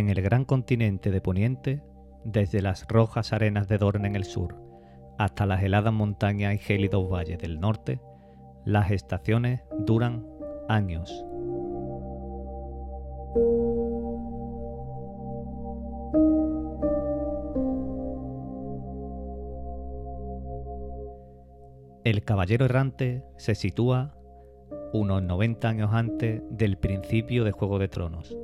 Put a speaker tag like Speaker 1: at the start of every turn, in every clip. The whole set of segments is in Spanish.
Speaker 1: En el gran continente de Poniente, desde las rojas arenas de Dorne en el sur hasta las heladas montañas y gélidos valles del norte, las estaciones duran años. El caballero errante se sitúa unos 90 años antes del principio de Juego de Tronos,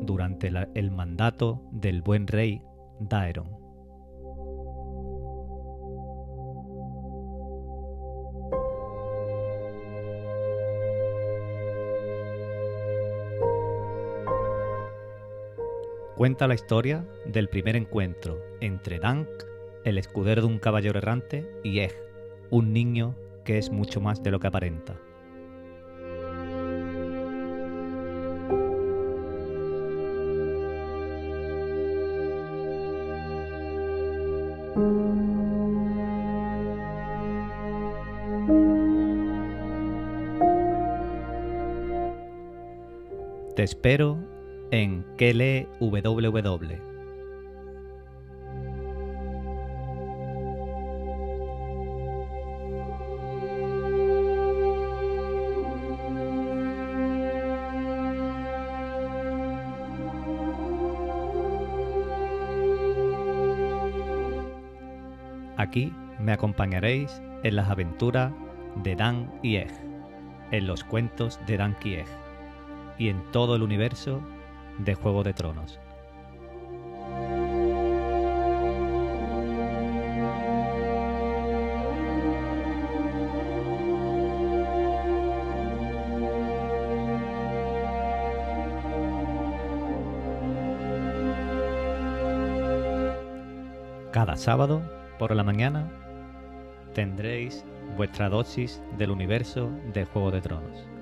Speaker 1: durante el mandato del buen rey Daeron. Cuenta la historia del primer encuentro entre Dank, el escudero de un caballero errante, y Egg, un niño que es mucho más de lo que aparenta. Te espero en Kele Aquí me acompañaréis en las aventuras de Dan y Egg, en los cuentos de Dan y Egg y en todo el universo de Juego de Tronos. Cada sábado por la mañana tendréis vuestra dosis del universo de Juego de Tronos.